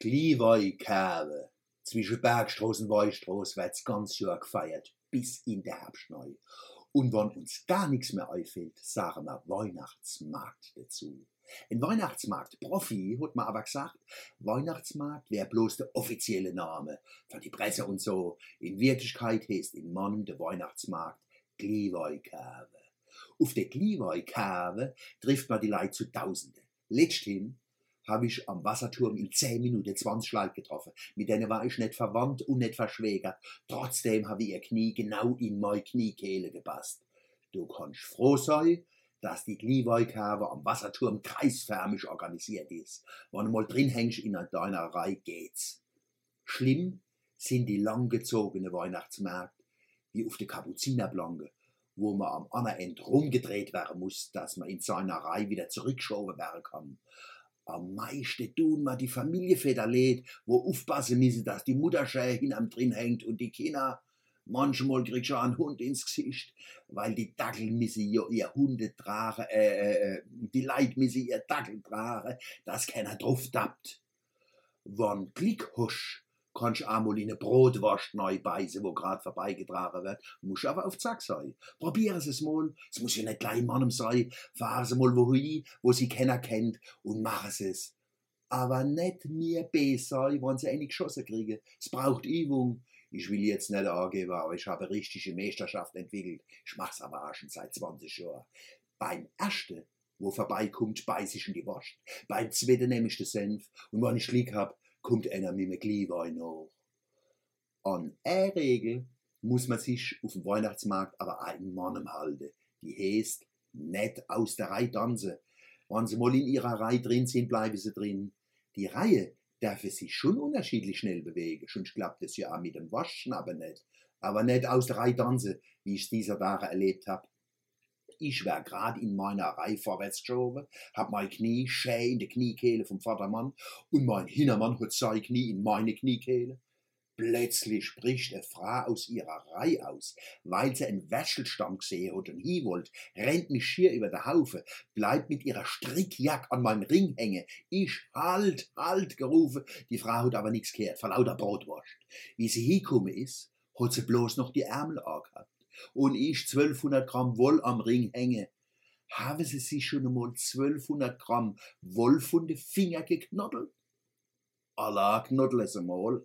Glühweinkerbe. Zwischen Bergstraße und Weinstraße wird's ganz Jahr gefeiert, bis in der Herbstneu. Und wenn uns gar nichts mehr einfällt, sagen wir Weihnachtsmarkt dazu. Ein Weihnachtsmarkt Profi hat man aber gesagt, Weihnachtsmarkt wäre bloß der offizielle Name von die Presse und so. In Wirklichkeit heißt im Mann der Weihnachtsmarkt Glühweinkerbe. Auf der Glühweinkerbe trifft man die Leute zu Tausende. Letzthin habe ich am Wasserturm in 10 Minuten 20 Leute getroffen. Mit denen war ich nicht verwandt und nicht verschwägert. Trotzdem habe ich ihr Knie genau in meine Kniekehle gepasst. Du kannst froh sein, dass die Glühweinkerbe am Wasserturm kreisförmig organisiert ist. Wenn du mal drin hängst in deiner Reihe, geht's. Schlimm sind die langgezogenen Weihnachtsmärkte, wie auf der Kapuzinerblanke, wo man am anderen Ende rumgedreht werden muss, dass man in seiner Reihe wieder zurückgeschoben werden kann. Am meisten tun wir die Familienväter lädt, wo aufpassen müssen, dass die Mutterschähe hinam drin hängt und die Kinder. Manchmal kriegt schon ein Hund ins Gesicht, weil die Dackel müssen ja ihr Hunde tragen, äh, äh, äh, die Leid müssen ihr Dackel tragen, dass keiner drauf tappt. Wann Klick husch, kannst einmal in eine Brotwurst neu beißen, wo grad vorbeigetragen wird, muss aber auf Zack sein. Probieren es mal, es muss ja nicht gleich Mannem sein, fahren Sie mal wohin, wo Sie keiner kennt und machen Sie es. Aber nicht mir besser, wenn Sie eine geschossen kriegen. Es braucht Übung. Ich will jetzt nicht angeben, aber ich habe richtige Meisterschaft entwickelt. Ich mach's aber auch schon seit 20 Jahren. Beim ersten, wo vorbeikommt, beiß ich in die Wurst. Beim zweiten nehme ich den Senf und wenn ich Glück hab, kommt einer mit dem Glühwein hoch. An eine Regel muss man sich auf dem Weihnachtsmarkt aber einen Mann halten. Die heißt, nicht aus der Reihe tanzen. Wenn sie mal in ihrer Reihe drin sind, bleiben sie drin. Die Reihe darf sich schon unterschiedlich schnell bewegen. Schon klappt es ja auch mit dem Waschen, aber nicht. Aber nicht aus der Reihe tanzen, wie ich es dieser Tage erlebt habe. Ich war grad in meiner Reihe vorwärts geschoben, hab mein Knie schä in der Kniekehle vom Vatermann und mein Hintermann hat sein Knie in meine Kniekehle. Plötzlich spricht eine Frau aus ihrer Reihe aus, weil sie einen Wäschelstamm gesehen hat und hin wollt, rennt mich schier über den Haufen, bleibt mit ihrer Strickjack an meinem Ring hängen. Ich halt, halt gerufen, die Frau hat aber nichts gehört, vor lauter Brotwurst. Wie sie hingekommen ist, hat sie bloß noch die Ärmel angehabt und ich 1200 Gramm Woll am Ring hänge. Haben Sie sich schon einmal 1200 Gramm Woll von den Finger geknoddelt? Allah knoddle es einmal.